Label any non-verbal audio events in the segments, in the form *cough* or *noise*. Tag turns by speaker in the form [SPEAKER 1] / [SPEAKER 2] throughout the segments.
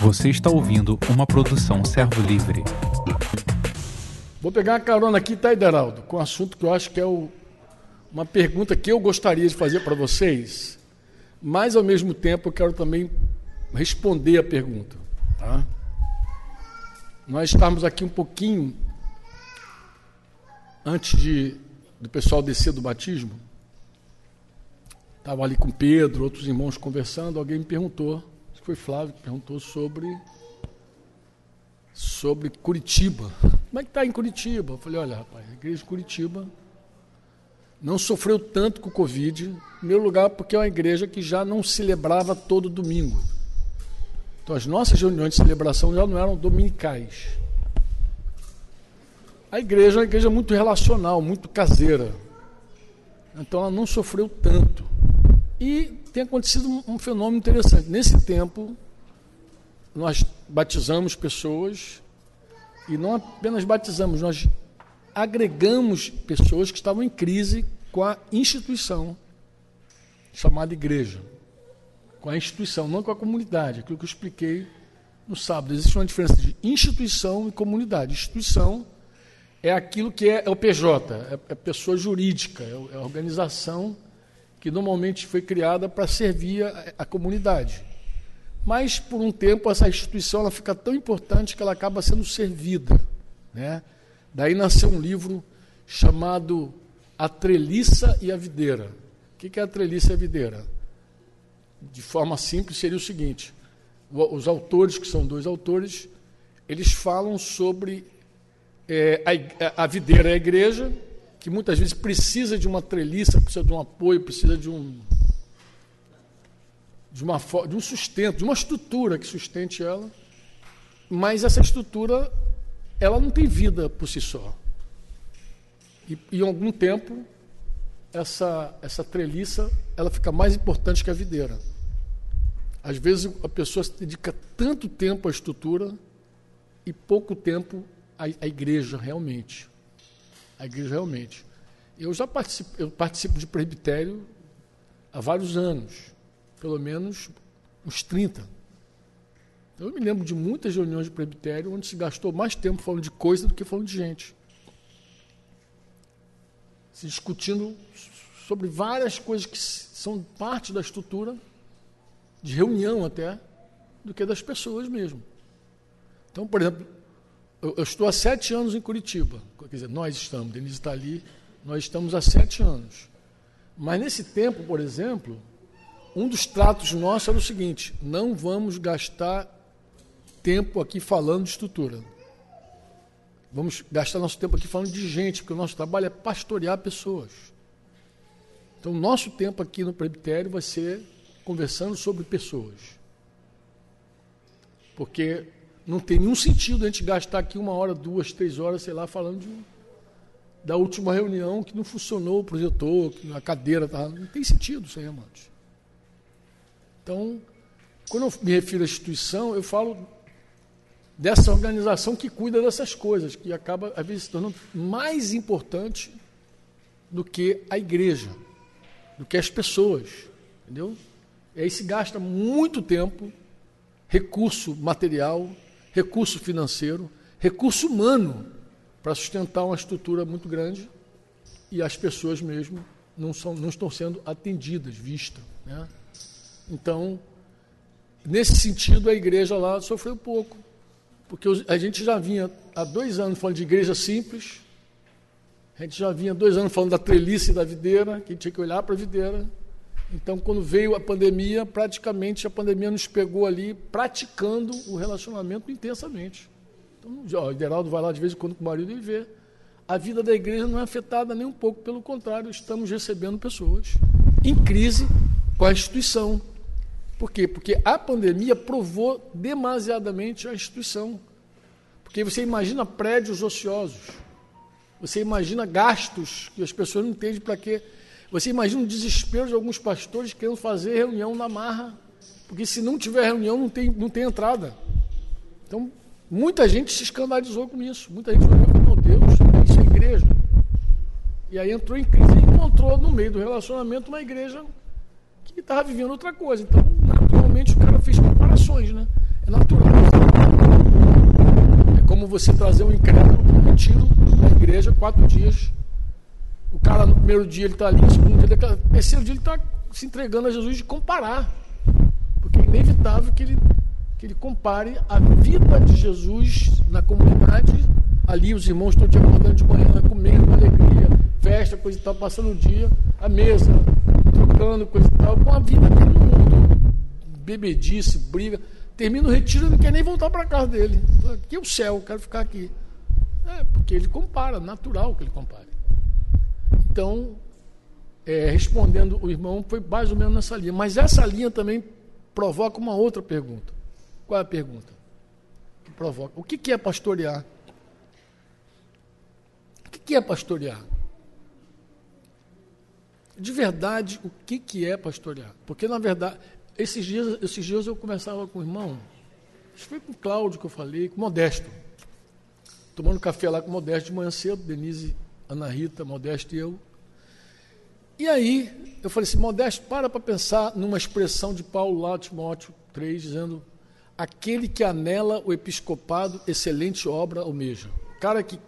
[SPEAKER 1] Você está ouvindo uma produção Servo Livre.
[SPEAKER 2] Vou pegar uma carona aqui, tá, Ideraldo, com um assunto que eu acho que é o, uma pergunta que eu gostaria de fazer para vocês, mas ao mesmo tempo eu quero também responder a pergunta. Tá? Nós estamos aqui um pouquinho antes de, do pessoal descer do batismo. Estava ali com Pedro, outros irmãos conversando, alguém me perguntou foi Flávio que perguntou sobre sobre Curitiba. Como é que está em Curitiba? Eu falei, olha, rapaz, a igreja de Curitiba não sofreu tanto com o Covid, em primeiro lugar porque é uma igreja que já não celebrava todo domingo. Então as nossas reuniões de celebração já não eram dominicais. A igreja é uma igreja muito relacional, muito caseira. Então ela não sofreu tanto. E tem acontecido um, fenômeno interessante. Nesse tempo, nós batizamos pessoas e não apenas batizamos, nós agregamos pessoas que estavam em crise com a instituição chamada igreja. Com a instituição, não com a comunidade. Aquilo que eu expliquei no sábado. Existe uma diferença de instituição e comunidade. Instituição é aquilo que é, é o PJ, é, é pessoa jurídica, é, é organização que normalmente foi criada para servir a, a, comunidade. Mas, por um tempo, essa instituição ela fica tão importante que ela acaba sendo servida. Né? Daí nasceu um livro chamado A Treliça e a Videira. O que é a treliça e a videira? De forma simples, seria o seguinte: os autores, que são dois autores, eles falam sobre é, a, a videira é a igreja que muitas vezes precisa de uma treliça, precisa de um apoio, precisa de um de, uma, de um sustento, de uma estrutura que sustente ela, mas essa estrutura ela não tem vida por si só. E, em algum tempo essa essa treliça ela fica mais importante que a videira. Às vezes a pessoa se dedica tanto tempo à estrutura e pouco tempo à, à igreja realmente a igreja realmente. Eu já participo, eu participo de presbitério há vários anos, pelo menos uns 30. Eu me lembro de muitas reuniões de presbitério onde se gastou mais tempo falando de coisa do que falando de gente. Se discutindo sobre várias coisas que são parte da estrutura, de reunião até, do que das pessoas mesmo. Então, por exemplo, eu, eu, estou há sete anos em Curitiba. Quer dizer, nós estamos, Denise está ali, nós estamos há sete anos. Mas nesse tempo, por exemplo, um dos tratos nossos era o seguinte: não vamos gastar tempo aqui falando de estrutura. Vamos gastar nosso tempo aqui falando de gente, porque o nosso trabalho é pastorear pessoas. Então, nosso tempo aqui no presbitério vai ser conversando sobre pessoas. Porque não tem nenhum sentido a gente gastar aqui uma hora, duas, três horas, sei lá, falando de, da última reunião que não funcionou o projetor, que a cadeira estava. Não tem sentido isso aí, amados. Então, quando eu me refiro à instituição, eu falo dessa organização que cuida dessas coisas, que acaba, às vezes, se tornando mais importante do que a igreja, do que as pessoas. Entendeu? E aí se gasta muito tempo, recurso material, recurso financeiro, recurso humano para sustentar uma estrutura muito grande e as pessoas mesmo não, são, não estão sendo atendidas, vistas. Né? Então, nesse sentido, a igreja lá sofreu pouco, porque a gente já vinha há dois anos falando de igreja simples, a gente já vinha dois anos falando da trelice da videira, que tinha que olhar para a videira, então, quando veio a pandemia, praticamente a pandemia nos pegou ali praticando o relacionamento intensamente. Então, ó, o Geraldo vai lá de vez em quando com o marido e vê. A vida da igreja não é afetada nem um pouco, pelo contrário, estamos recebendo pessoas em crise com a instituição. Por quê? Porque a pandemia provou demasiadamente a instituição. Porque você imagina prédios ociosos, você imagina gastos que as pessoas não entendem para quê você imagina o desespero de alguns pastores querendo fazer reunião na marra, porque se não tiver reunião não tem, não tem entrada. Então, muita gente se escandalizou com isso. Muita gente falou, meu Deus, isso é igreja. E aí entrou em crise e encontrou no meio do relacionamento uma igreja que estava vivendo outra coisa. Então, naturalmente, o cara fez comparações, né? É natural. É como você trazer um incrédulo para um retiro na igreja, quatro dias. O cara no primeiro dia ele está ali, no segundo dia, no terceiro dia ele está se entregando a Jesus de comparar. Porque é inevitável que ele, que ele compare a vida de Jesus na comunidade. Ali os irmãos estão te acordando de manhã, comendo com alegria, festa, coisa e tal, passando o dia, a mesa, trocando, coisa e tal, com a vida todo mundo. Bebedice, briga. Termina o retiro e não quer nem voltar para casa dele. Aqui é o céu, quero ficar aqui. É, porque ele compara, natural que ele compare. Então, é, respondendo o irmão, foi mais ou menos nessa linha. Mas essa linha também provoca uma outra pergunta. Qual é a pergunta? Que provoca. O que, que é pastorear? O que, que é pastorear? De verdade, o que, que é pastorear? Porque, na verdade, esses dias, esses dias eu conversava com o irmão, que foi com o Cláudio que eu falei, com o Modesto. Tomando café lá com o Modesto de manhã cedo, Denise, Ana Rita, Modesto e eu. E aí, eu falei assim, Modesto, para para pensar numa expressão de Paulo lá, Timóteo 3, dizendo, aquele que anela o episcopado, excelente obra almeja. O cara que,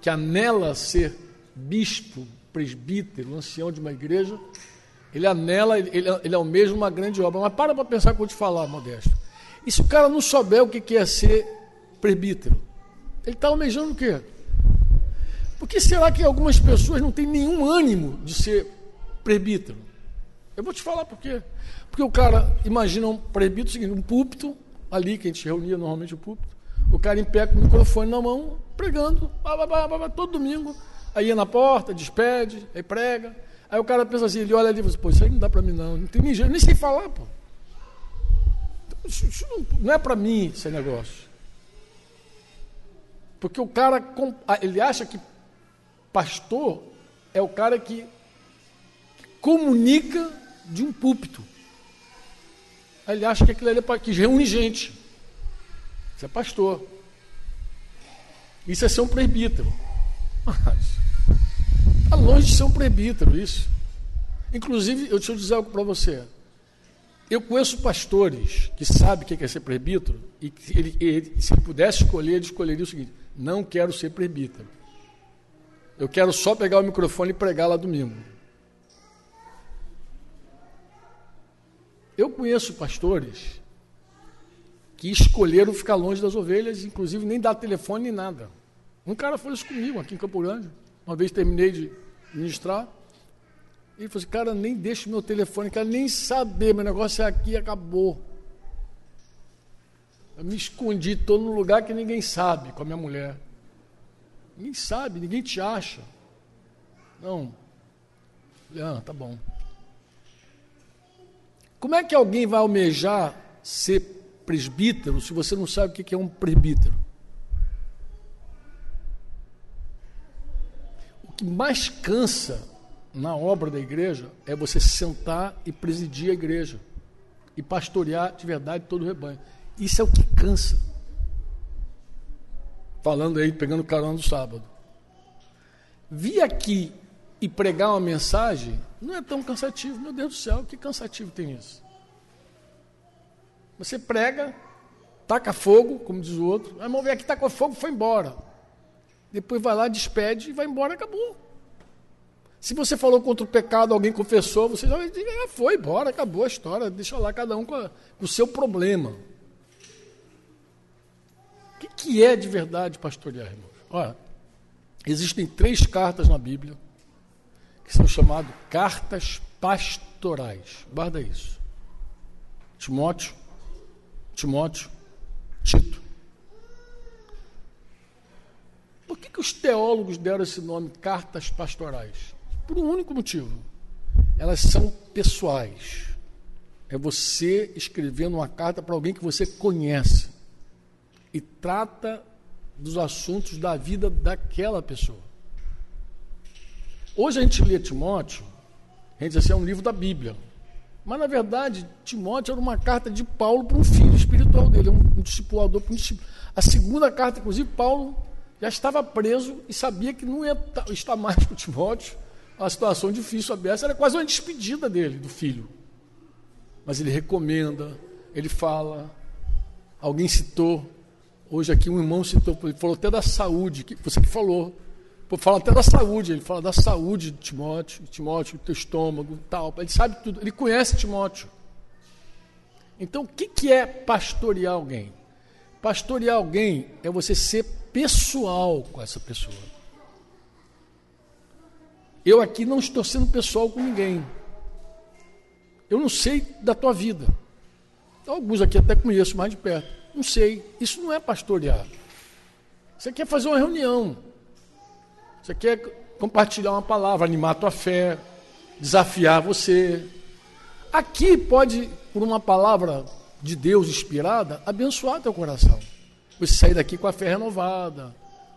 [SPEAKER 2] que anela ser bispo, presbítero, ancião de uma igreja, ele anela, ele, ele, almeja uma grande obra. Mas para para pensar quando eu te falar, Modesto. E se o cara não souber o que é ser presbítero? Ele está almejando o quê? Por que será que algumas pessoas não têm nenhum ânimo de ser presbítero? Eu vou te falar por quê. Porque o cara, imagina um presbítero seguinte, um púlpito, ali que a gente reunia normalmente o púlpito, o cara em pé com o microfone na mão, pregando, todo domingo, Aí ia na porta, despede, aí prega. Aí o cara pensa assim, ele olha ali e diz, pô, isso aí não dá para mim não, não tem nem jeito, nem sei falar, pô. Isso, isso não, não é para mim esse negócio. Porque o cara, ele acha que pastor é o cara que comunica de um púlpito. Ele acha que aquilo ali é para que reúne gente. Isso é pastor. Isso é ser um presbítero. Está longe de ser um presbítero isso. Inclusive, eu deixa eu dizer algo para você. Eu conheço pastores que sabem o que é ser presbítero e ele, ele, se ele pudesse escolher, ele escolheria o seguinte: não quero ser presbítero. Eu quero só pegar o microfone e pregar lá domingo. Eu conheço pastores que escolheram ficar longe das ovelhas, inclusive nem dar telefone nem nada. Um cara foi isso comigo aqui em Campo Grande. Uma vez terminei de ministrar. Ele falou assim, cara, nem deixa meu telefone, quero nem saber, meu negócio é aqui acabou. Eu me escondi, estou num lugar que ninguém sabe com a minha mulher. Ninguém sabe, ninguém te acha. Não. Ah, tá bom. Como é que alguém vai almejar ser presbítero se você não sabe o que é um presbítero? que mais cansa na obra da igreja é você sentar e presidir a igreja e pastorear de verdade todo o rebanho. Isso é o que cansa. Falando aí, pegando carona do sábado. Vir aqui e pregar uma mensagem não é tão cansativo. Meu Deus do céu, que cansativo tem isso? Você prega, taca fogo, como diz o outro. Ah, vamos ver aqui, taca fogo, foi embora depois vai lá, despede e vai embora, acabou. Se você falou contra o pecado, alguém confessou, você já ah, foi embora, acabou a história, deixa lá cada um com, a, com o seu problema. Que é de verdade pastorear, irmãos? Olha, existem três cartas na Bíblia que são chamadas cartas pastorais. Guarda isso. Timóteo, Timóteo, Tito. Por que, que os teólogos deram esse nome cartas pastorais? Por um único motivo. Elas são pessoais. É você escrevendo uma carta para alguém que você conhece e trata dos assuntos da vida daquela pessoa. Hoje a gente lê Timóteo, a gente diz assim, é um livro da Bíblia. Mas, na verdade, Timóteo era uma carta de Paulo para um filho espiritual dele, um, um discipulador para um discípulo. A segunda carta, inclusive, Paulo já estava preso e sabia que não ia estar mais com Timóteo. Uma situação difícil aberta, era quase uma despedida dele, do filho. Mas ele recomenda, ele fala. Alguém citou, hoje aqui um irmão citou, ele falou até da saúde, que você que falou. Fala até da saúde, ele fala da saúde de Timóteo, Timóteo, teu estômago, tal. Ele sabe tudo, ele conhece Timóteo. Então, o que, que é pastorear alguém? Pastorear alguém é você ser pessoal com essa pessoa. Eu aqui não estou sendo pessoal com ninguém. Eu não sei da tua vida. Alguns aqui até conheço mais de perto. Não sei. Isso não é pastorear. Você quer fazer uma reunião. Você quer compartilhar uma palavra, animar a tua fé, desafiar você. Aqui pode, por uma palavra de Deus inspirada, abençoar teu coração. Você sair daqui com a fé renovada,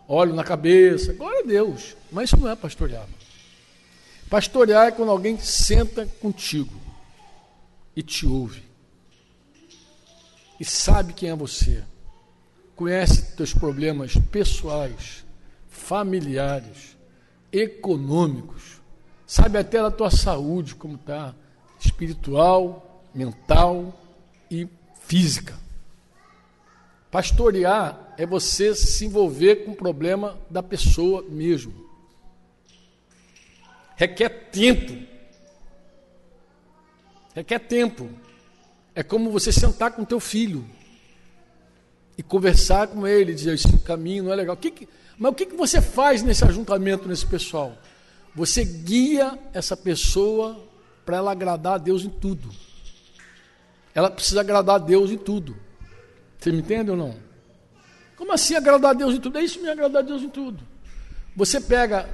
[SPEAKER 2] óleo na cabeça, glória a Deus. Mas isso não é pastorear. Pastorear é quando alguém senta contigo e te ouve. E sabe quem é você. Conhece teus problemas pessoais, familiares, econômicos. Sabe até da tua saúde, como está, espiritual, mental e física. Pastorear é você se envolver com o problema da pessoa mesmo. Requer tempo. Requer tempo. É como você sentar com teu filho e conversar com ele, dizer esse caminho não é legal. O que que, mas o que, que você faz nesse ajuntamento, nesse pessoal? Você guia essa pessoa para ela agradar a Deus em tudo. Ela precisa agradar a Deus em tudo. Você me entende ou não? Como assim agradar a Deus em tudo? É isso me agradar a Deus em tudo. Você pega.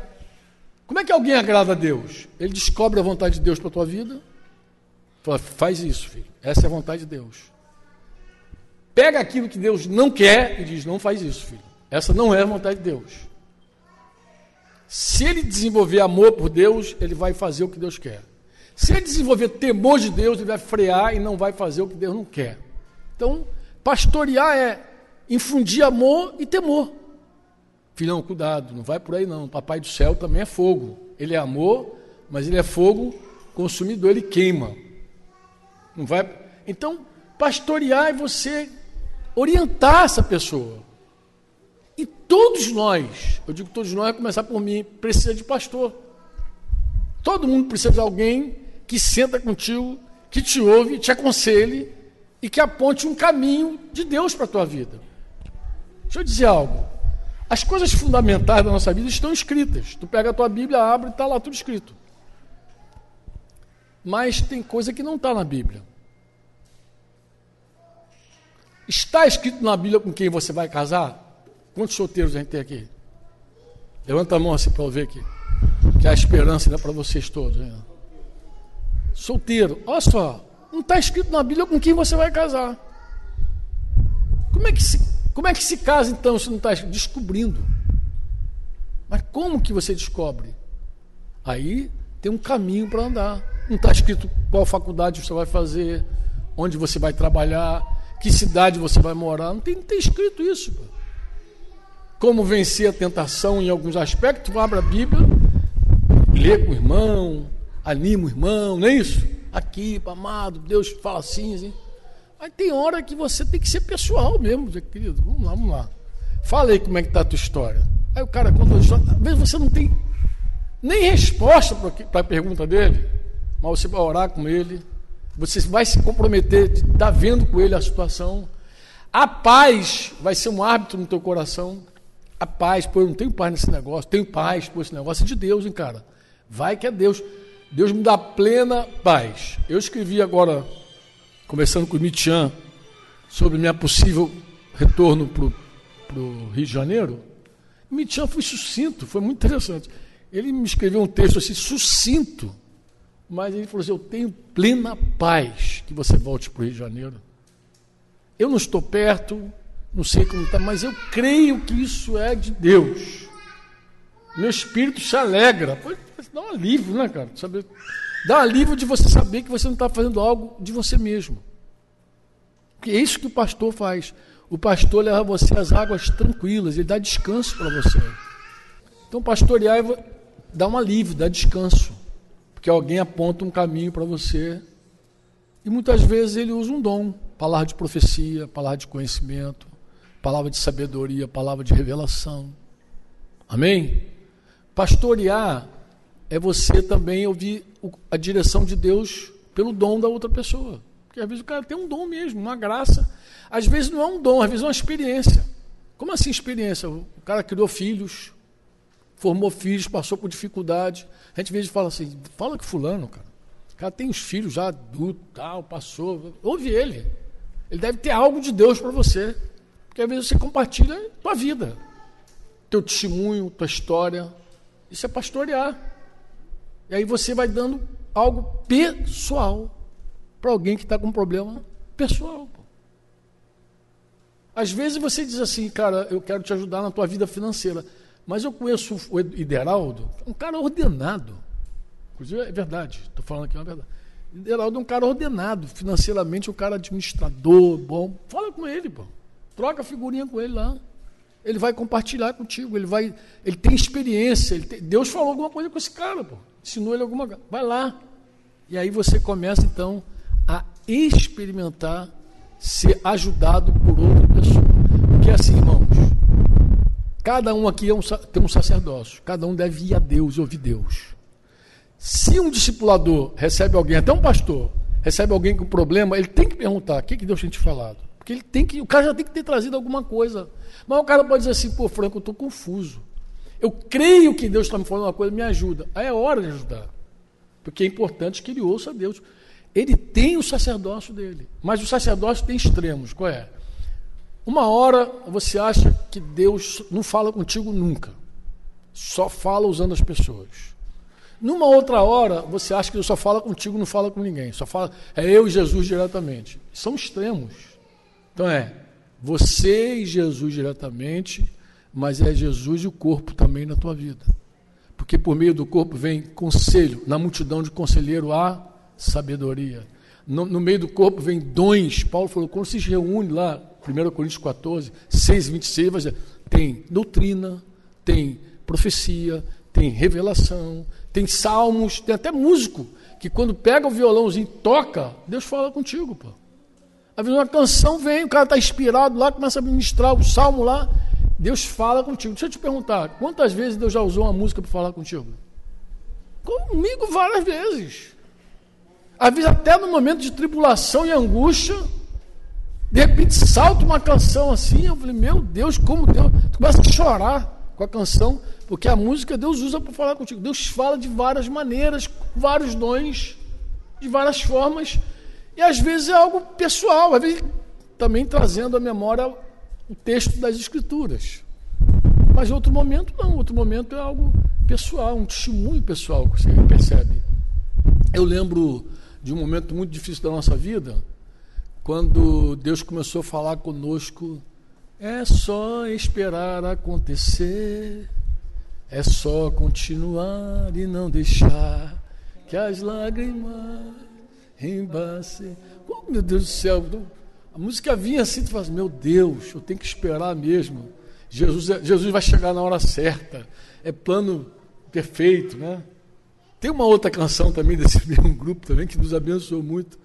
[SPEAKER 2] Como é que alguém agrada a Deus? Ele descobre a vontade de Deus para a tua vida. Fala, faz isso, filho. Essa é a vontade de Deus. Pega aquilo que Deus não quer e diz: não faz isso, filho. Essa não é a vontade de Deus. Se ele desenvolver amor por Deus, ele vai fazer o que Deus quer. Se ele desenvolver temor de Deus, ele vai frear e não vai fazer o que Deus não quer. Então, pastorear é infundir amor e temor. Filhão, cuidado, não vai por aí não. Papai do céu também é fogo. Ele é amor, mas ele é fogo consumidor, ele queima. Não vai. Então, pastorear é você orientar essa pessoa. E todos nós, eu digo todos nós, começar por mim, precisa de pastor. Todo mundo precisa de alguém que senta contigo, que te ouve, te aconselhe e que aponte um caminho de Deus para a tua vida. Deixa eu dizer algo. As coisas fundamentais da nossa vida estão escritas. Tu pega a tua Bíblia, abre e está lá tudo escrito. Mas tem coisa que não está na Bíblia. Está escrito na Bíblia com quem você vai casar? Quantos solteiros a gente tem aqui? Levanta a mão assim para eu ver aqui. Que a esperança ainda para vocês todos. Né? solteiro. Olha só, não está escrito na Bíblia com quem você vai casar. Como é que se, como é que se casa então se não está descobrindo? Mas como que você descobre? Aí tem um caminho para andar. Não está escrito qual faculdade você vai fazer, onde você vai trabalhar, que cidade você vai morar. Não tem, não tem escrito isso. Pô. Como vencer a tentação em alguns aspectos, abre a Bíblia, lê com o irmão, anima o irmão, não é isso? Aqui, amado, Deus fala assim, assim. Mas tem hora que você tem que ser pessoal mesmo, querido. Vamos lá, vamos lá. Fala aí como é que está a tua história. Aí o cara conta a história. Às vezes você não tem nem resposta para a pergunta dele, mas você vai orar com ele, você vai se comprometer de estar vendo com ele a situação. A paz vai ser um árbitro no teu coração. A paz, pô, eu não tenho paz nesse negócio, tenho paz, pô, esse negócio é de Deus, hein, cara. Vai que é Deus. Deus me dá plena paz. Eu escrevi agora, conversando com o Mitian, sobre minha possível retorno para o Rio de Janeiro. Mitian foi sucinto, foi muito interessante. Ele me escreveu um texto assim, sucinto, mas ele falou assim: Eu tenho plena paz que você volte para o Rio de Janeiro. Eu não estou perto, não sei como está, mas eu creio que isso é de Deus. Meu espírito se alegra. Dá um alívio, né, cara? Saber, dá um alívio de você saber que você não está fazendo algo de você mesmo. Porque é isso que o pastor faz. O pastor leva você às águas tranquilas, ele dá descanso para você. Então, pastorear dá um alívio, dá descanso. Porque alguém aponta um caminho para você. E muitas vezes ele usa um dom. palavra de profecia, palavra de conhecimento, palavra de sabedoria, palavra de revelação. Amém? Pastorear é você também ouvir a direção de Deus pelo dom da outra pessoa. Porque às vezes o cara tem um dom mesmo, uma graça. Às vezes não é um dom, às vezes é uma experiência. Como assim experiência? O cara criou filhos, formou filhos, passou por dificuldade. A gente e fala assim, fala que fulano, cara. O cara tem os filhos já adulto, tal, passou. Ouve ele. Ele deve ter algo de Deus para você. Porque às vezes você compartilha a tua vida, teu testemunho, tua história. Isso é pastorear. E aí você vai dando algo pessoal para alguém que está com um problema pessoal. Às vezes você diz assim, cara, eu quero te ajudar na tua vida financeira. Mas eu conheço o Ideraldo, um cara ordenado. Inclusive, é verdade, estou falando aqui uma verdade. Ideraldo é um cara ordenado, financeiramente, um cara administrador, bom. Fala com ele, pô. Troca figurinha com ele lá. Ele vai compartilhar contigo, ele vai. Ele tem experiência. Ele tem, Deus falou alguma coisa com esse cara, pô. Ensinou ele alguma coisa. Vai lá. E aí você começa, então, a experimentar ser ajudado por outra pessoa. Porque assim, irmãos, cada um aqui é um, tem um sacerdócio, cada um deve ir a Deus e ouvir Deus. Se um discipulador recebe alguém, até um pastor, recebe alguém com problema, ele tem que perguntar: o que, que Deus tem te falado? Porque ele tem que, o cara já tem que ter trazido alguma coisa. Mas o cara pode dizer assim: pô, Franco, eu estou confuso. Eu creio que Deus está me falando uma coisa, me ajuda. Aí é hora de ajudar. Porque é importante que ele ouça Deus. Ele tem o sacerdócio dele, mas o sacerdócio tem extremos. Qual é? Uma hora você acha que Deus não fala contigo nunca, só fala usando as pessoas. Numa outra hora, você acha que Deus só fala contigo, não fala com ninguém, só fala, é eu e Jesus diretamente. São extremos. Então é, você e Jesus diretamente, mas é Jesus e o corpo também na tua vida. Porque por meio do corpo vem conselho, na multidão de conselheiro há sabedoria. No, no, meio do corpo vem dons. Paulo falou, quando se reúne lá, 1 Coríntios 14, 6, 26, vai dizer, tem doutrina, tem profecia, tem revelação, tem salmos, tem até músico, que quando pega o violãozinho e toca, Deus fala contigo, pô. Às vezes uma canção vem, o cara está inspirado lá, começa a ministrar o salmo lá, Deus fala contigo. Deixa eu te perguntar, quantas vezes Deus já usou uma música para falar contigo? Comigo várias vezes. Às vezes até no momento de tribulação e angústia, de repente salta uma canção assim, eu falei, meu Deus, como Deus. Tu começa a chorar com a canção, porque a música Deus usa para falar contigo. Deus fala de várias maneiras, vários dons, de várias formas, e às vezes é algo pessoal, às vezes também trazendo à memória o texto das Escrituras. Mas outro momento, não, outro momento é algo pessoal, um testemunho pessoal que você percebe. Eu lembro de um momento muito difícil da nossa vida, quando Deus começou a falar conosco, é só esperar acontecer, é só continuar e não deixar que as lágrimas embacem. Oh, meu Deus do céu, a música vinha assim, tu fala assim, meu Deus, eu tenho que esperar mesmo. Jesus, é, Jesus vai chegar na hora certa. É plano perfeito, né? Tem uma outra canção também desse *laughs* mesmo grupo também que nos abençoou muito,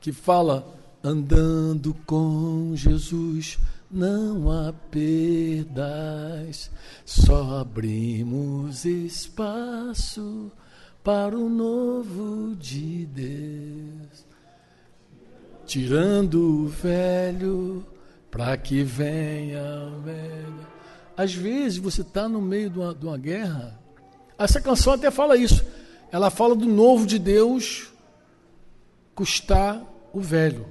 [SPEAKER 2] que fala andando com Jesus não há perdas, só abrimos espaço para o novo de Deus. Tirando o velho para que venha o velho. Às vezes você está no meio de uma, de uma guerra. Essa canção até fala isso ela fala do novo de Deus custar o velho.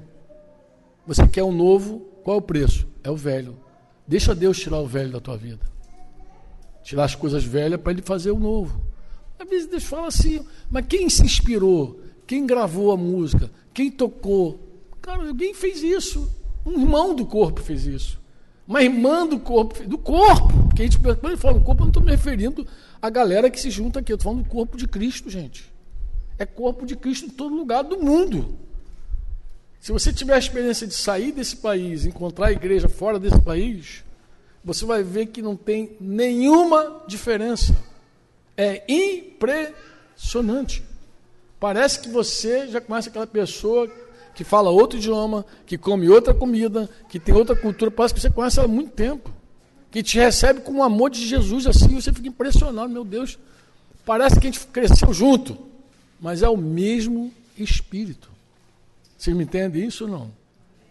[SPEAKER 2] Você quer o novo, qual é o preço? É o velho. Deixa Deus tirar o velho da tua vida. Tirar as coisas velhas para ele fazer o novo. Às vezes Deus fala assim, mas quem se inspirou? Quem gravou a música? Quem tocou? Cara, alguém fez isso. Um irmão do corpo fez isso. Uma irmã do corpo, do corpo. Porque a gente, quando ele fala do corpo, eu não estou me referindo a galera que se junta aqui. Eu estou falando do corpo de Cristo, gente. É corpo de Cristo em todo lugar do mundo. Se você tiver a experiência de sair desse país, encontrar a igreja fora desse país, você vai ver que não tem nenhuma diferença. É impressionante. Parece que você já conhece aquela pessoa que fala outro idioma, que come outra comida, que tem outra cultura, parece que você conhece ela há muito tempo. Que te recebe com o amor de Jesus assim, você fica impressionado, meu Deus. Parece que a gente cresceu junto, mas é o mesmo Espírito. Vocês me entendem isso ou não?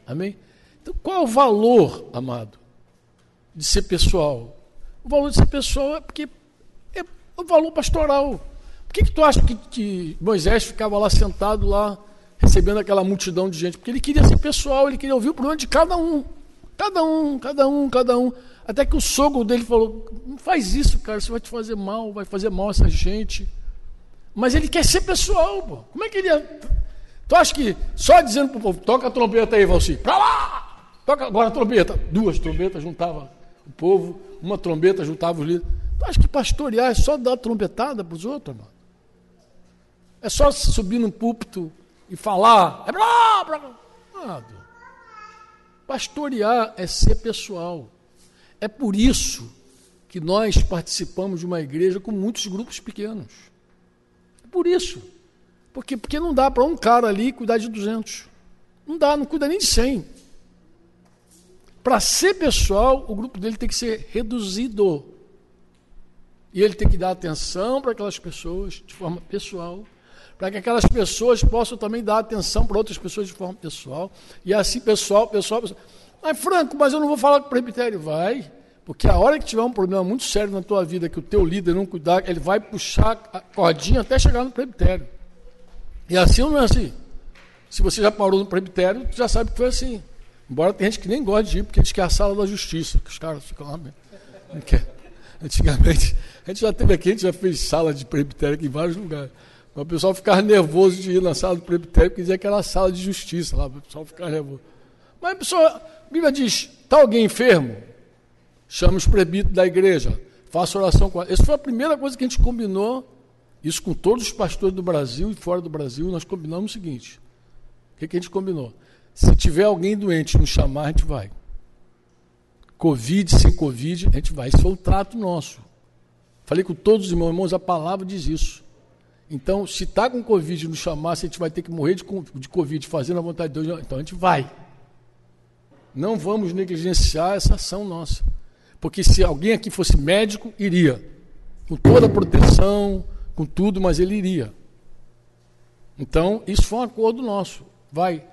[SPEAKER 2] Amém? Então, qual é o valor, amado, de ser pessoal? O valor de ser pessoal é porque é o valor pastoral. Por que, que tu acha que, que Moisés ficava lá sentado lá, recebendo aquela multidão de gente? Porque ele queria ser pessoal, ele queria ouvir o problema de cada um. Cada um, cada um, cada um. Até que o sogro dele falou: Não faz isso, cara, isso vai te fazer mal, vai fazer mal essa gente. Mas ele quer ser pessoal, pô. Como é que ele ia. Tu acha que só dizendo pro povo, toca a trombeta aí, Valci, pra lá! Toca agora a trombeta. Duas trombetas juntava o povo, uma trombeta juntava os líderes. Tu acha que pastorear é só dar trombetada para os outros, mano? É só subir no púlpito e falar. É blá, blá. Pastorear é ser pessoal. É por isso que nós participamos de uma igreja com muitos grupos pequenos. É por isso. Porque, porque não dá para um cara ali cuidar de 200. Não dá, não cuida nem de 100. Para ser pessoal, o grupo dele tem que ser reduzido. E ele tem que dar atenção para aquelas pessoas de forma pessoal para que aquelas pessoas possam também dar atenção para outras pessoas de forma pessoal. E assim, pessoal, pessoal, pessoal. Mas, Franco, mas eu não vou falar com o. Vai, porque a hora que tiver um problema muito sério na tua vida, que o teu líder não cuidar, ele vai puxar a cordinha até chegar no presbitério. E assim ou não é assim? Se você já parou no presbitério, tu já sabe que foi assim. Embora tem gente que nem gosta de ir, porque diz que é a sala da justiça, que os caras ficam lá mesmo. Antigamente, a gente já teve aqui, a gente já fez sala de presbitério aqui em vários lugares. O pessoal ficava nervoso de ir na sala do presbitério, porque dizia que era a sala de justiça lá, o pessoal ficava nervoso. Mas a pessoa, a Bíblia diz, está alguém enfermo? Chama os presbíteros da igreja, faça oração com ela. Essa foi a primeira coisa que a gente combinou, isso com todos os pastores do Brasil e fora do Brasil, nós combinamos o seguinte. O que, que a gente combinou? Se tiver alguém doente nos chamar, a gente vai. Covid, sem Covid, a gente vai. Isso foi o trato nosso. Falei com todos os irmãos, irmãos, a palavra diz isso. Então, se está com Covid nos chamar, se a gente vai ter que morrer de, de Covid fazendo a vontade de Deus, então a gente vai. Não vamos negligenciar essa ação nossa. Porque se alguém aqui fosse médico, iria. Com toda a proteção, com tudo, mas ele iria. Então, isso foi um acordo nosso. Vai.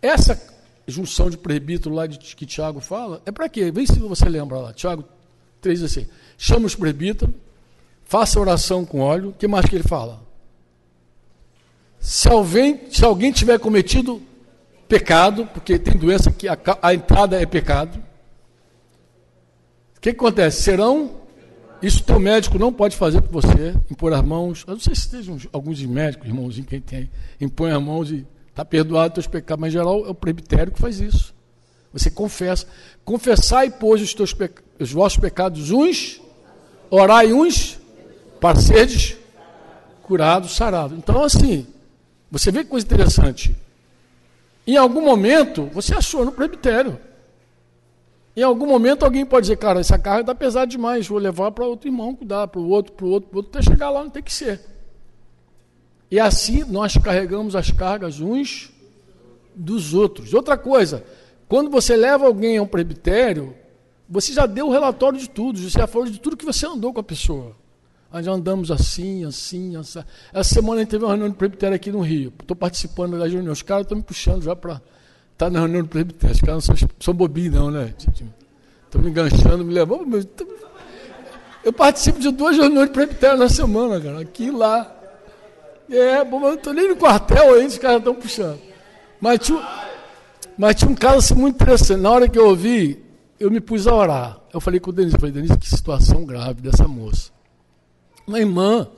[SPEAKER 2] Essa junção de presbítero lá de, que Tiago fala, é para quê? Vê se você lembra lá. Tiago 3 assim. Chama os presbíteros, faça oração com óleo. O que mais que ele fala? Se alguém, se alguém tiver cometido pecado, porque tem doença que a, a entrada é pecado, o que, que acontece? Serão, isso teu médico não pode fazer por você, impor as mãos. Eu não sei se tem alguns médicos, irmãozinho, quem tem, impõe as mãos e está perdoado teus pecados, mas em geral é o presbitério que faz isso. Você confessa. Confessar e pôs os, teus os vossos pecados uns, orai uns para seres curados, sarados. Então, assim, você vê que coisa interessante. Em algum momento, você achou no presbitério. Em algum momento alguém pode dizer, cara, essa carga está pesada demais, vou levar para outro irmão cuidar, para o outro, para o outro, para o outro, até chegar lá, não tem que ser. E assim nós carregamos as cargas uns dos outros. Outra coisa, quando você leva alguém a um presbitério, você já deu o relatório de tudo, você já falou de tudo que você andou com a pessoa. Nós já andamos assim, assim, assim. Essa semana a gente teve uma reunião de presbitério aqui no Rio. Estou participando da reunião. Os caras estão me puxando já para estar tá na reunião de presbitério. Os caras não são, são bobinhos, não, né? Estão me enganchando, me levando. Eu participo de duas reuniões de presbitério na semana, cara. Aqui e lá. É, bom, eu não estou nem no quartel aí, os caras estão puxando. Mas tinha, mas tinha um caso assim, muito interessante. Na hora que eu ouvi, eu me pus a orar. Eu falei com o Denise, falei, Denise, que situação grave dessa moça uma irmã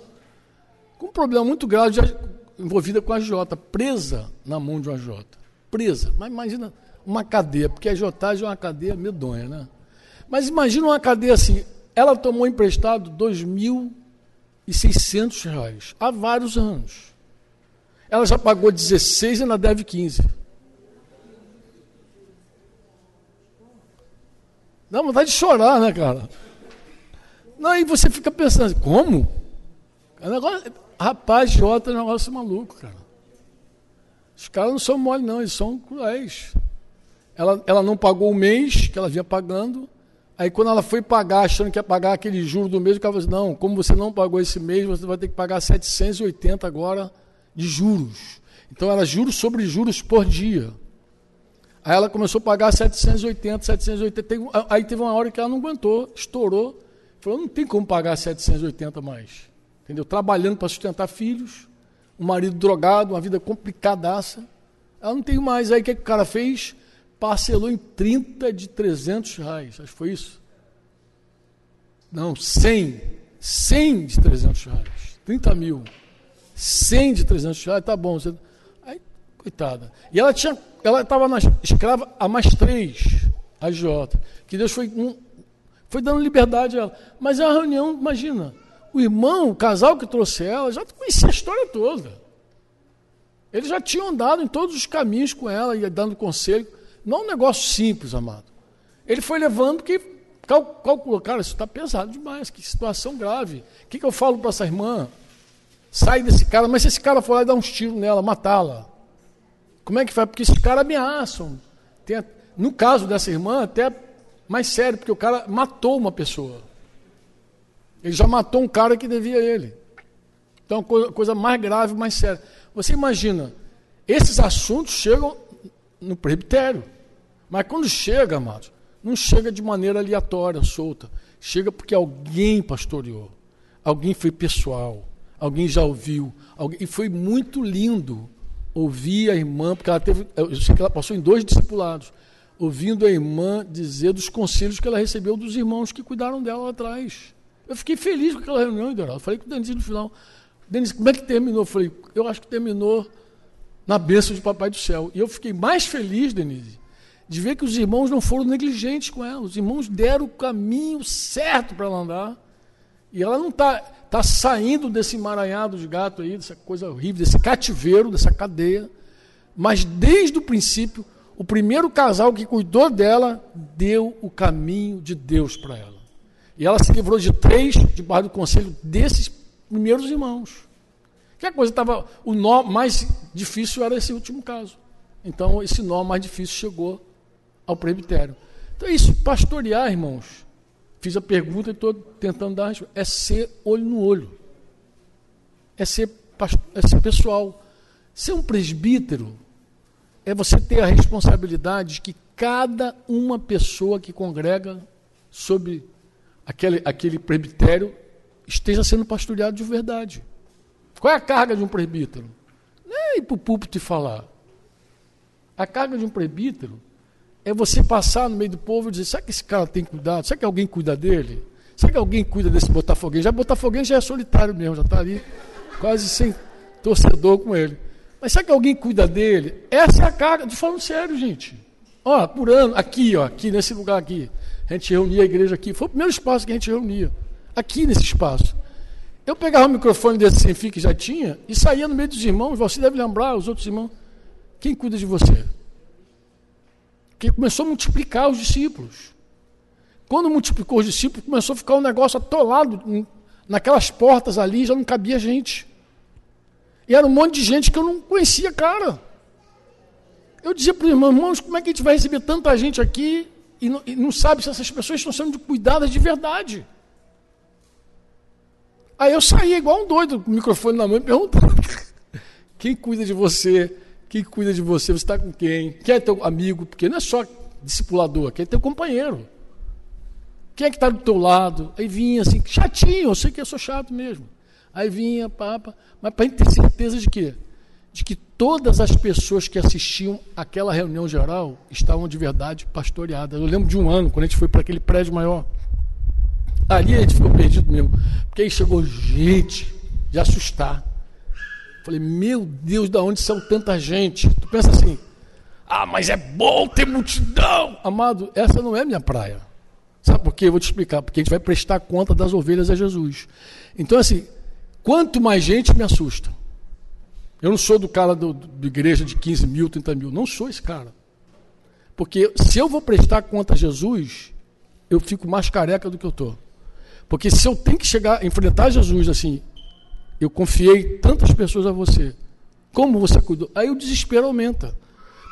[SPEAKER 2] com um problema muito grave, já envolvida com a Jota, presa na mão de uma Jota. Presa. Mas imagina uma cadeia, porque a Jotagem é uma cadeia medonha, né? Mas imagina uma cadeia assim, ela tomou emprestado R$ 2.600 há vários anos. Ela já pagou 16 e ainda deve 15. Dá vontade de chorar, né, cara? Não, aí você fica pensando, como? É negócio, rapaz, Jota é um negócio maluco, cara. Os caras não são mole, não, eles são cruéis. Ela, ela não pagou o mês que ela vinha pagando. Aí quando ela foi pagar, achando que ia pagar aquele juro do mês, o cara falou assim, não, como você não pagou esse mês, você vai ter que pagar 780 agora de juros. Então era juros sobre juros por dia. Aí ela começou a pagar 780, 780. Aí teve uma hora que ela não aguentou, estourou. Falou, não tem como pagar 780 mais. Entendeu? Trabalhando para sustentar filhos, um marido drogado, uma vida complicadaça. Ela não tem mais. Aí o que, que o cara fez? Parcelou em 30 de 300 reais. Acho que foi isso. Não, 100. 100 de 300 reais. 30 mil. 100 de 300 reais, tá bom. Você... Aí, coitada. E ela tinha, ela estava escrava a mais três, a Jota. Que Deus foi, um, foi dando liberdade a ela. Mas é uma reunião, imagina, o irmão, o casal que trouxe ela, já conhecia a história toda. Eles já tinham andado em todos os caminhos com ela e dando conselho. Não é um negócio simples, amado. Ele foi levando que calculou, cara, isso está pesado demais, que situação grave. O que, que eu falo para essa irmã? Sai desse cara, mas se esse cara for lá e dar uns tiros nela, matá-la, como é que faz? Porque esses caras ameaçam. Tem, no caso dessa irmã, até mais sério, porque o cara matou uma pessoa. Ele já matou um cara que devia ele. Então, coisa mais grave, mais séria. Você imagina, esses assuntos chegam no presbitério. Mas quando chega, amados, não chega de maneira aleatória, solta. Chega porque alguém pastoreou. Alguém foi pessoal. Alguém já ouviu. Alguém, e foi muito lindo ouvir a irmã, porque ela teve. Eu sei que ela passou em dois discipulados. Ouvindo a irmã dizer dos conselhos que ela recebeu dos irmãos que cuidaram dela lá atrás. Eu fiquei feliz com aquela reunião, Eduardo. Falei com o Denise no final. Denise, como é que terminou? Eu falei, eu acho que terminou na bênção de Papai do Céu. E eu fiquei mais feliz, Denise, de ver que os irmãos não foram negligentes com ela. Os irmãos deram o caminho certo para ela andar. E ela não está tá saindo desse emaranhado de gato aí, dessa coisa horrível, desse cativeiro, dessa cadeia. Mas desde o princípio, o primeiro casal que cuidou dela deu o caminho de Deus para ela. E ela se livrou de três, debaixo do conselho desses primeiros irmãos. Que a coisa estava. O nó mais difícil era esse último caso. Então, esse nó mais difícil chegou ao presbitério. Então, é isso, pastorear, irmãos. Fiz a pergunta e estou tentando dar a resposta. É ser olho no olho. É ser, é ser pessoal. Ser um presbítero é você ter a responsabilidade de que cada uma pessoa que congrega sobre aquele, aquele presbitério esteja sendo pastoreado de verdade. Qual é a carga de um presbítero? Não é ir para o púlpito e falar. A carga de um presbítero é você passar no meio do povo e dizer: será que esse cara tem cuidado? Será que alguém cuida dele? Será que alguém cuida desse botafoguense? Já botafoguense já é solitário mesmo, já está ali quase sem torcedor com ele. Mas será que alguém cuida dele? Essa é a carga, de falando sério, gente. Ó, por ano, aqui, ó, aqui nesse lugar aqui. A gente reunia a igreja aqui. Foi o primeiro espaço que a gente reunia. Aqui nesse espaço. Eu pegava o microfone desse sem fio que já tinha e saía no meio dos irmãos. Você deve lembrar, os outros irmãos. Quem cuida de você? Que começou a multiplicar os discípulos. Quando multiplicou os discípulos, começou a ficar um negócio atolado naquelas portas ali, já não cabia gente. E era um monte de gente que eu não conhecia, cara. Eu dizia para os irmãos, irmãos, como é que a gente vai receber tanta gente aqui e não, e não sabe se essas pessoas estão sendo cuidadas de verdade? Aí eu saía igual um doido, com o microfone na mão perguntando: *laughs* quem cuida de você? Quem cuida de você? Você está com quem? Quem é teu amigo? Porque não é só discipulador, quem é teu companheiro. Quem é que está do teu lado? Aí vinha assim, chatinho, eu sei que eu sou chato mesmo. Aí vinha, papa, mas para ter certeza de quê? De que todas as pessoas que assistiam aquela reunião geral estavam de verdade pastoreadas. Eu lembro de um ano, quando a gente foi para aquele prédio maior. Ali a gente ficou perdido mesmo. Porque aí chegou gente de assustar. Falei, meu Deus, da onde são tanta gente? Tu pensa assim, ah, mas é bom ter multidão. Amado, essa não é minha praia. Sabe por quê? Eu vou te explicar. Porque a gente vai prestar conta das ovelhas a Jesus. Então, assim, quanto mais gente me assusta. Eu não sou do cara do, do igreja de 15 mil, 30 mil. Não sou esse cara. Porque se eu vou prestar conta a Jesus, eu fico mais careca do que eu estou. Porque se eu tenho que chegar, enfrentar Jesus assim, eu confiei tantas pessoas a você, Como você cuidou? Aí o desespero aumenta.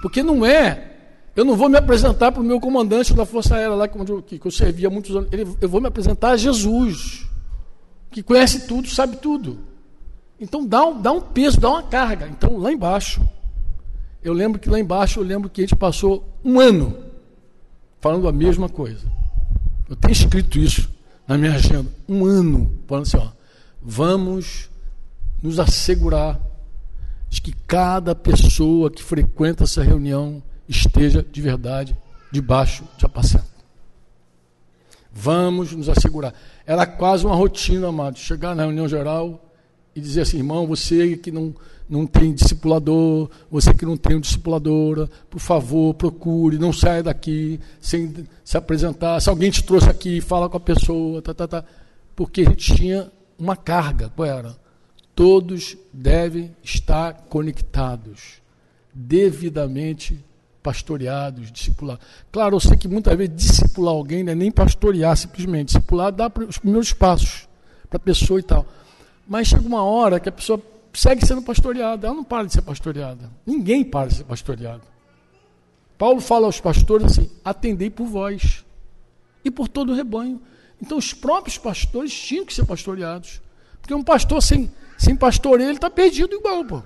[SPEAKER 2] Porque não é, eu não vou me apresentar para o meu comandante da Força Aérea lá, que, eu servia há muitos anos. Eu vou me apresentar a Jesus, que conhece tudo, sabe tudo. Então dá um, dá um peso, dá uma carga. Então lá embaixo, eu lembro que lá embaixo, eu lembro que a gente passou um ano falando a mesma coisa. Eu tenho escrito isso na minha agenda. Um ano falando assim, ó, vamos nos assegurar de que cada pessoa que frequenta essa reunião esteja de verdade debaixo de apacento. Vamos nos assegurar. Era quase uma rotina, amado, chegar na reunião geral e dizer assim, irmão, você que não, não tem discipulador, você que não tem um discipuladora, por favor, procure, não saia daqui sem se apresentar. Se alguém te trouxe aqui, fala com a pessoa, tá, tá, tá. Porque a gente tinha uma carga, qual era? Todos devem estar conectados, devidamente pastoreados, discipulados. Claro, eu sei que muitas vezes discipular alguém não é nem pastorear simplesmente. Discipular dá os primeiros passos para a pessoa e tal. Mas chega uma hora que a pessoa segue sendo pastoreada. Ela não para de ser pastoreada. Ninguém para de ser pastoreado. Paulo fala aos pastores assim: atendei por vós e por todo o rebanho. Então os próprios pastores tinham que ser pastoreados. Porque um pastor sem, sem pastoreio, ele está perdido igual, pô.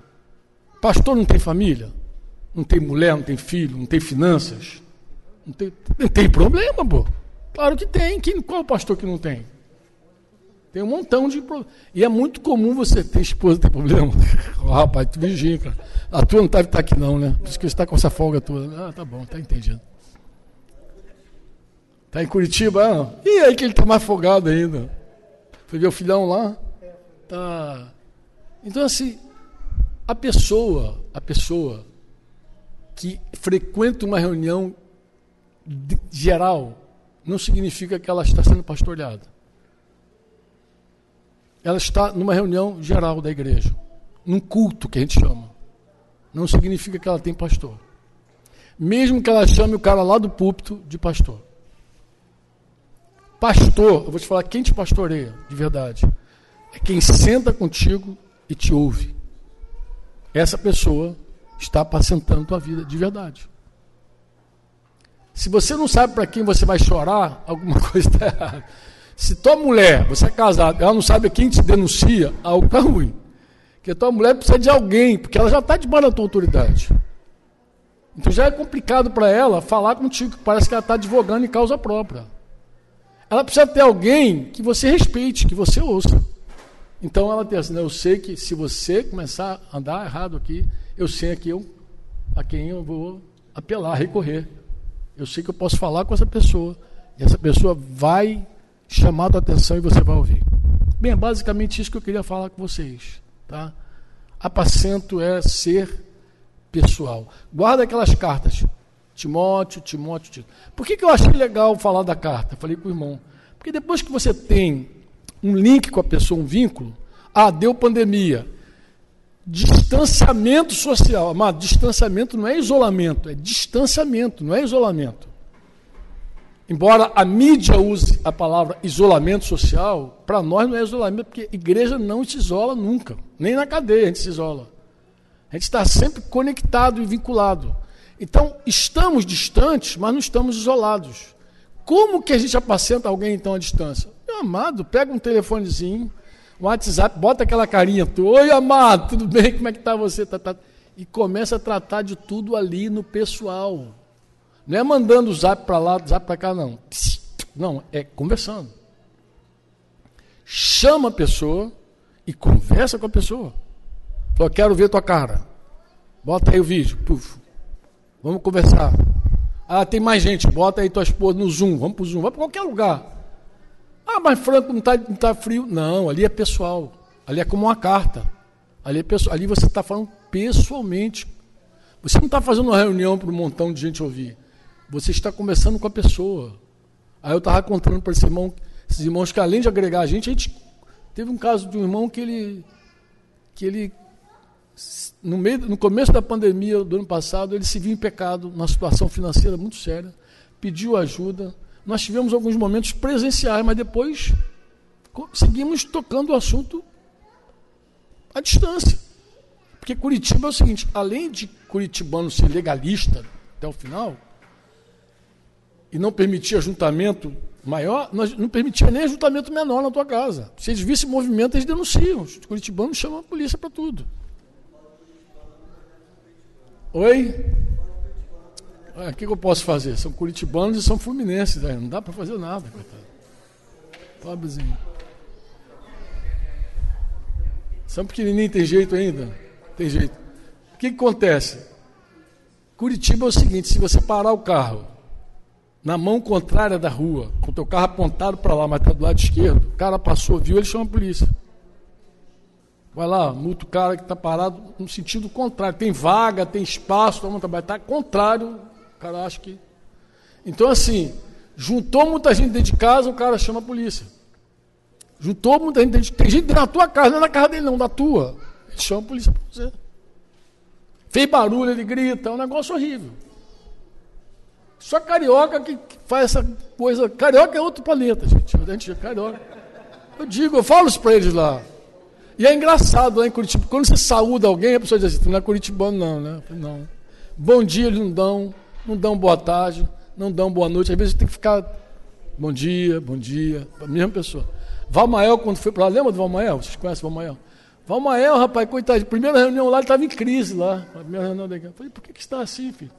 [SPEAKER 2] Pastor não tem família, não tem mulher, não tem filho, não tem finanças. Não tem, não tem problema, pô. Claro que tem. Quem, qual pastor que não tem? Tem um montão de problemas. E é muito comum você ter esposa ter problema. *laughs* oh, rapaz, tu vigia, cara. A tua não deve estar aqui não, né? Por isso que você está com essa folga toda. Ah, tá bom, tá entendido. Tá em Curitiba? Ah, e aí que ele está mais folgado ainda. Foi ver o filhão lá? Tá. Então assim, a pessoa, a pessoa que frequenta uma reunião geral não significa que ela está sendo pastoreada. Ela está numa reunião geral da igreja, num culto que a gente chama. Não significa que ela tem pastor. Mesmo que ela chame o cara lá do púlpito de pastor. Pastor, eu vou te falar quem te pastoreia, de verdade é quem senta contigo e te ouve. Essa pessoa está apacentando tua vida de verdade. Se você não sabe para quem você vai chorar, alguma *laughs* coisa está errada. Se tua mulher, você é casado, ela não sabe quem te denuncia, algo está ruim. Porque tua mulher precisa de alguém, porque ela já está debaixo da tua autoridade. Então já é complicado para ela falar contigo, parece que ela está advogando em causa própria. Ela precisa ter alguém que você respeite, que você ouça. Então ela tem assim, eu sei que se você começar a andar errado aqui, eu sei aqui eu, a quem eu vou apelar, recorrer. Eu sei que eu posso falar com essa pessoa. E essa pessoa vai chamar a atenção e você vai ouvir. Bem, é basicamente isso que eu queria falar com vocês. Tá? Apacento é ser pessoal. Guarda aquelas cartas. Timóteo, Timóteo, Timóteo. Por que, que eu achei legal falar da carta? Falei com o irmão. Porque depois que você tem um link com a pessoa, um vínculo. Ah, deu pandemia. Distanciamento social. Amado, distanciamento não é isolamento, é distanciamento, não é isolamento. Embora a mídia use a palavra isolamento social, para nós não é isolamento, porque igreja não se isola nunca. Nem na cadeia a gente se isola. A gente está sempre conectado e vinculado. Então, estamos distantes, mas não estamos isolados. Como que a gente apacenta alguém então à distância? Meu amado, pega um telefonezinho, um WhatsApp, bota aquela carinha oi amado, tudo bem? Como é que está você? Tá, tá. E começa a tratar de tudo ali no pessoal. Não é mandando o zap para lá, zap para cá, não. Não, é conversando. Chama a pessoa e conversa com a pessoa. Fala, quero ver tua cara. Bota aí o vídeo. Puf. Vamos conversar. Ah, tem mais gente. Bota aí tua esposa no Zoom. Vamos para o Zoom. Vai para qualquer lugar. Ah, mas Franco não está não tá frio. Não, ali é pessoal. Ali é como uma carta. Ali, é pessoal, ali você está falando pessoalmente. Você não está fazendo uma reunião para um montão de gente ouvir. Você está conversando com a pessoa. Aí eu estava contando para esse irmão, esses irmãos que além de agregar a gente, a gente teve um caso de um irmão que ele, que ele no, meio, no começo da pandemia do ano passado, ele se viu em pecado, numa situação financeira muito séria, pediu ajuda, nós tivemos alguns momentos presenciais, mas depois seguimos tocando o assunto à distância. Porque Curitiba é o seguinte, além de curitibano ser legalista até o final, e não permitir ajuntamento maior, não permitia nem ajuntamento menor na tua casa. Se eles vissem movimento, eles denunciam. Os curitibanos chamam a polícia para tudo. Oi? O que, eu posso fazer? São curitibanos e são fluminenses, né? não dá para fazer nada, coitado. Pobrezinho. São pequenininho, tem jeito ainda? Tem jeito. O que, que acontece? Curitiba é o seguinte: se você parar o carro na mão contrária da rua, com o teu carro apontado para lá, mas está do lado esquerdo, o cara passou, viu, ele chama a polícia. Vai lá, multa o cara que está parado no sentido contrário. Tem vaga, tem espaço, todo mundo trabalha. Está contrário, o cara acha que. Então, assim, juntou muita gente dentro de casa, o cara chama a polícia. Juntou muita gente dentro de Tem gente da tua casa, não é na casa dele, não, da tua. Ele chama a polícia para você. Fez barulho, ele grita, é um negócio horrível. Só carioca que, faz essa coisa. Carioca é outro planeta, gente. A gente é carioca. Eu digo, eu falo isso para eles lá. E é engraçado lá em Curitiba, quando você saúda alguém, a pessoa diz assim, não é curitibano não, né? Não. Bom dia eles não dão, não dão boa tarde, não dão boa noite. Às vezes tem que ficar bom dia, bom dia, a mesma pessoa. Valmael, quando foi para lá, lembra do Valmael? Vocês conhecem o Valmael? Valmael, rapaz, coitado, primeira reunião lá, ele estava em crise lá. Primeira reunião daqui. Eu falei, por que, que está assim, filho?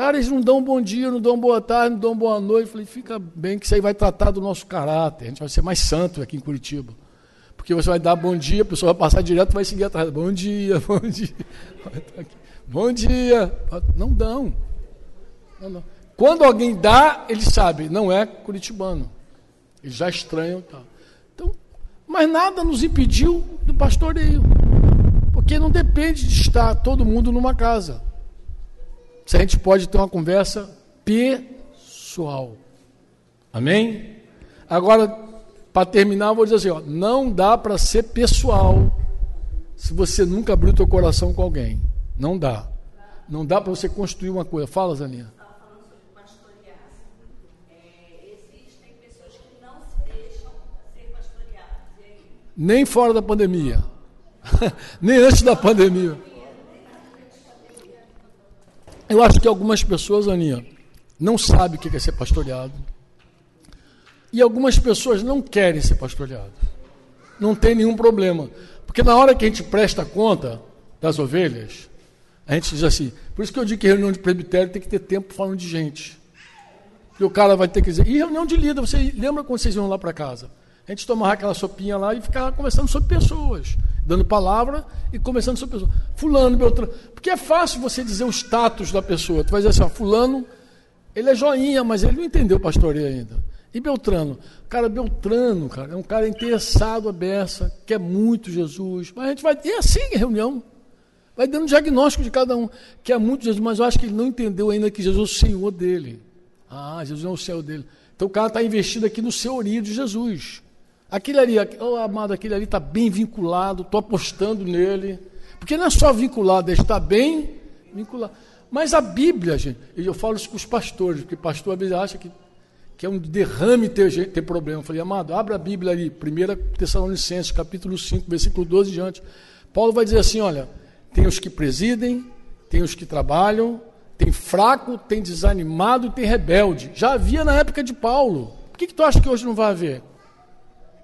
[SPEAKER 2] Cara, eles não dão bom dia, não dão boa tarde, não dão boa noite. Falei, fica bem que isso aí vai tratar do nosso caráter. A gente vai ser mais santo aqui em Curitiba. Porque você vai dar bom dia, a pessoa vai passar direto vai seguir atrás. Bom dia, *laughs* bom dia. Bom dia. Não dão. Não, não. Quando alguém dá, ele sabe, não é curitibano. Eles já estranham. Tá. Então, mas nada nos impediu do pastoreio. Porque não depende de estar todo mundo numa casa. Se a gente pode ter uma conversa pessoal. Amém? Agora, para terminar, eu vou dizer assim: ó, não dá para ser pessoal se você nunca abriu teu coração com alguém. Não dá. Não dá para você construir uma coisa. Fala, Zaninha. Nem fora da pandemia. *laughs* Nem antes da pandemia. Eu acho que algumas pessoas, Aninha, não sabem o que é ser pastoreado. E algumas pessoas não querem ser pastoreadas. Não tem nenhum problema. Porque na hora que a gente presta conta das ovelhas, a gente diz assim, por isso que eu digo que reunião de presbitério tem que ter tempo falando de gente. Porque o cara vai ter que dizer, e reunião de líder, você lembra quando vocês iam lá para casa? A gente tomava aquela sopinha lá e ficava conversando sobre pessoas, dando palavra e conversando sobre pessoas. Fulano, Beltrano. Porque é fácil você dizer o status da pessoa. Tu vai dizer assim, ó, fulano, ele é joinha, mas ele não entendeu pastoreio ainda. E Beltrano? Cara, Beltrano, cara, é um cara interessado a beça, quer muito Jesus. Mas a gente vai. E é assim a reunião. Vai dando diagnóstico de cada um. Quer muito Jesus, mas eu acho que ele não entendeu ainda que Jesus é o Senhor dele. Ah, Jesus é o Senhor dele. Então o cara está investido aqui no senhorio de Jesus. Aquele ali, oh, amado, aquele ali está bem vinculado, estou apostando nele. Porque não é só vinculado, ele está bem vinculado. Mas a Bíblia, gente, eu falo isso com os pastores, porque pastor às vezes acha que que é um derrame ter, ter problema. Eu falei, amado, abra a Bíblia ali, 1 Tessalonicenses, capítulo 5, versículo 12 diante. Paulo vai dizer assim: olha, tem os que presidem, tem os que trabalham, tem fraco, tem desanimado tem rebelde. Já havia na época de Paulo. Por que, que tu acha que hoje não vai haver?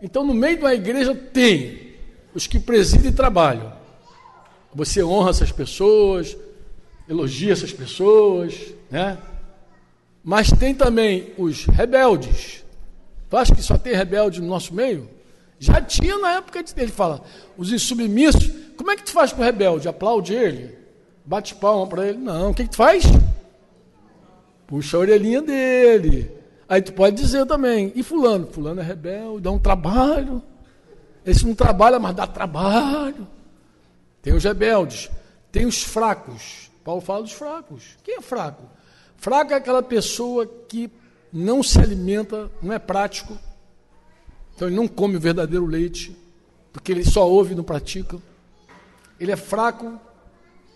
[SPEAKER 2] Então, no meio da igreja tem os que presidem e trabalham. Você honra essas pessoas, elogia essas pessoas, né? Mas tem também os rebeldes. Tu acha que só tem rebelde no nosso meio? Já tinha na época dele. Fala, os insubmissos. Como é que tu faz com o rebelde? Aplaude ele? Bate palma para ele? Não. O que, que tu faz? Puxa a orelhinha dele. Aí tu pode dizer também. E fulano? Fulano é rebelde, dá um trabalho. Esse não trabalha, mas dá trabalho. Tem os rebeldes. Tem os fracos. Paulo fala dos fracos. Quem é fraco? Fraco é aquela pessoa que não se alimenta, não é prático, então ele não come o verdadeiro leite, porque ele só ouve e não pratica. Ele é fraco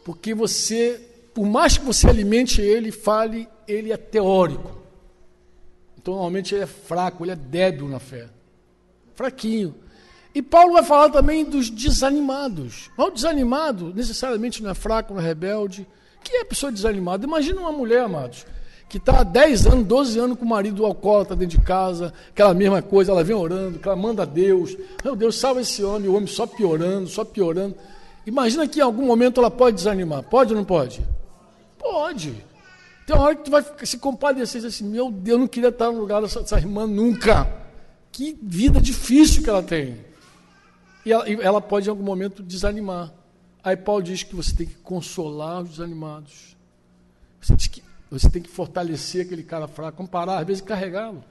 [SPEAKER 2] porque você, por mais que você alimente ele, fale, ele é teórico. Então normalmente ele é fraco, ele é débil na fé. Fraquinho. E Paulo vai falar também dos desanimados. O desanimado necessariamente não é fraco, não é rebelde. Quem é a pessoa desanimada? Imagina uma mulher, amados, que está há 10 anos, 12 anos com o marido alcoólatra dentro de casa, aquela mesma coisa, ela vem orando, clamando a Deus. Meu Deus, salva esse homem, o homem só piorando, só piorando. Imagina que em algum momento ela pode desanimar. Pode ou não pode? Pode. Tem uma hora que tu vai se compadecer e assim, meu Deus, eu não queria estar no lugar dessa, dessa irmã nunca. Que vida difícil que ela tem. E ela, e ela pode em algum momento desanimar. Aí Paulo diz que você tem que consolar os desanimados. Você, que, você tem que fortalecer aquele cara fraco, comparar, às vezes carregá-lo.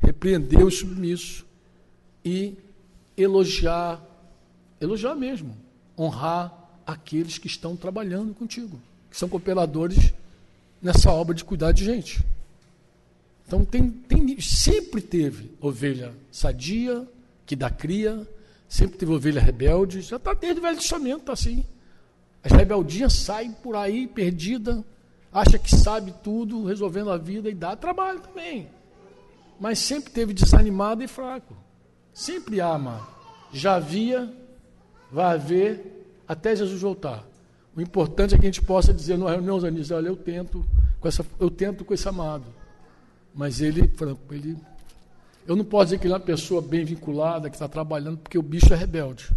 [SPEAKER 2] Repreender o submisso. E elogiar, elogiar mesmo, honrar aqueles que estão trabalhando contigo, que são cooperadores nessa obra de cuidar de gente. Então tem, tem sempre teve ovelha sadia, que dá cria, sempre teve ovelha rebelde, já está desde o Velho Testamento, assim. As rebeldias saem por aí perdida, acha que sabe tudo, resolvendo a vida e dá trabalho também. Mas sempre teve desanimado e fraco. Sempre amado. Já havia, vai haver até Jesus voltar. O importante é que a gente possa dizer numa reunião, Zanis, olha, eu tento com essa, eu tento com esse amado. Mas ele, ele eu não posso dizer que ele é uma pessoa bem vinculada, que está trabalhando, porque o bicho é rebelde.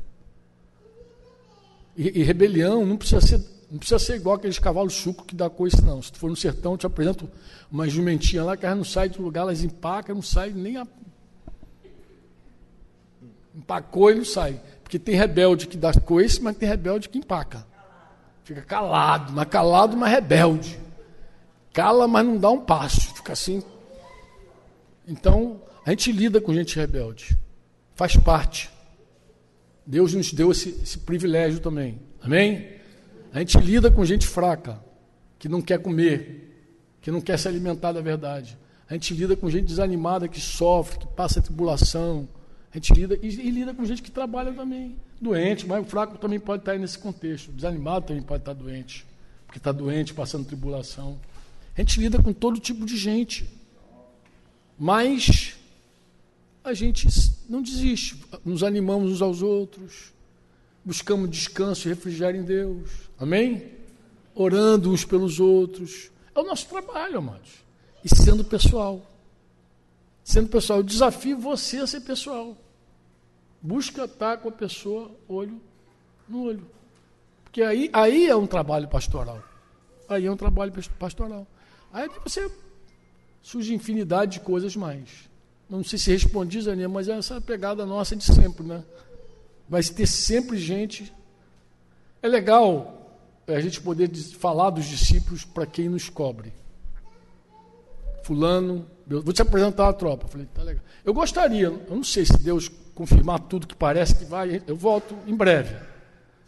[SPEAKER 2] E, e, rebelião não precisa ser, não precisa ser igual aqueles cavalos chucos que dá coisa, não. Se tu for no sertão, eu te apresento uma jumentinha lá, que elas não saem do lugar, elas empacam, não saem nem a. Empacou e não sai. Porque tem rebelde que dá coice, mas tem rebelde que empaca. Fica calado, mas calado, mas rebelde. Cala, mas não dá um passo. Fica assim. Então, a gente lida com gente rebelde. Faz parte. Deus nos deu esse, esse privilégio também. Amém? A gente lida com gente fraca, que não quer comer, que não quer se alimentar da verdade. A gente lida com gente desanimada, que sofre, que passa tribulação. A gente lida e, e, lida com gente que trabalha também, doente, mas o fraco também pode estar aí nesse contexto. Desanimado também pode estar doente, porque está doente, passando tribulação. A gente lida com todo tipo de gente. Mas a gente não desiste, nos animamos uns aos outros, buscamos descanso e refrigério em Deus, amém? Orando uns pelos outros. É o nosso trabalho, amados. E sendo pessoal. Sendo pessoal, eu desafio você a ser pessoal. Busca estar com a pessoa olho no olho. Porque aí, aí é um trabalho pastoral. Aí é um trabalho pastoral. Aí você surge infinidade de coisas mais. Não sei se respondi, Zaninha, mas essa é a pegada nossa de sempre, né? Vai ter sempre gente. É legal é, a gente poder falar dos discípulos para quem nos cobre. Fulano, vou te apresentar a tropa. Falei, tá legal. Eu gostaria, eu não sei se Deus confirmar tudo que parece que vai, eu volto em breve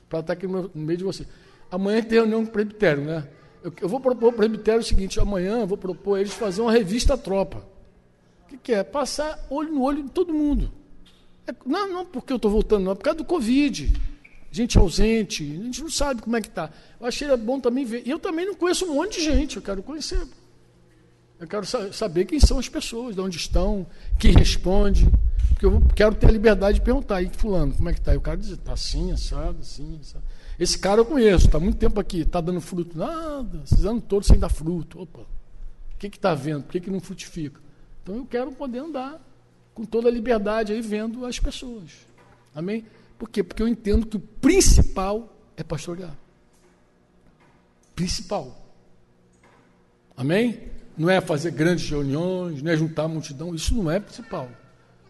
[SPEAKER 2] para estar aqui no meio de você. Amanhã tem reunião com o presbitério, né? Eu, eu vou propor ao presbitério o seguinte: amanhã eu vou propor eles fazer uma revista tropa que, que é? Passar olho no olho de todo mundo. É, não, não porque eu estou voltando, não, é por causa do Covid. Gente ausente, a gente não sabe como é que está. Eu achei bom também ver. E eu também não conheço um monte de gente, eu quero conhecer. Eu quero saber quem são as pessoas, de onde estão, quem responde. Porque eu quero ter a liberdade de perguntar aí, fulano, como é que está? E o cara diz, está assim, assado, assim, assado. Esse cara eu conheço, está muito tempo aqui, está dando fruto. Nada, esses anos todos sem dar fruto. Opa, o que está vendo? Por que, que não frutifica? Então eu quero poder andar com toda a liberdade aí vendo as pessoas. Amém? Por quê? Porque eu entendo que o principal é pastorear. Principal. Amém? Não é fazer grandes reuniões, não é juntar a multidão, isso não é principal.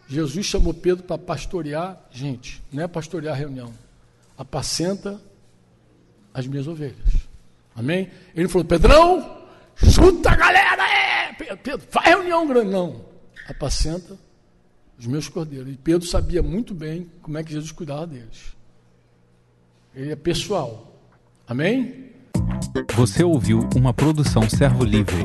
[SPEAKER 2] Jesus chamou Pedro para pastorear gente, não é pastorear reunião. Apacenta as minhas ovelhas. Amém? Ele falou: Pedrão, chuta a galera aí! Pedro, vai reunião grande. Não, apacenta os meus cordeiros. E Pedro sabia muito bem como é que Jesus cuidava deles. Ele é pessoal. Amém?
[SPEAKER 1] Você ouviu uma produção Servo Livre.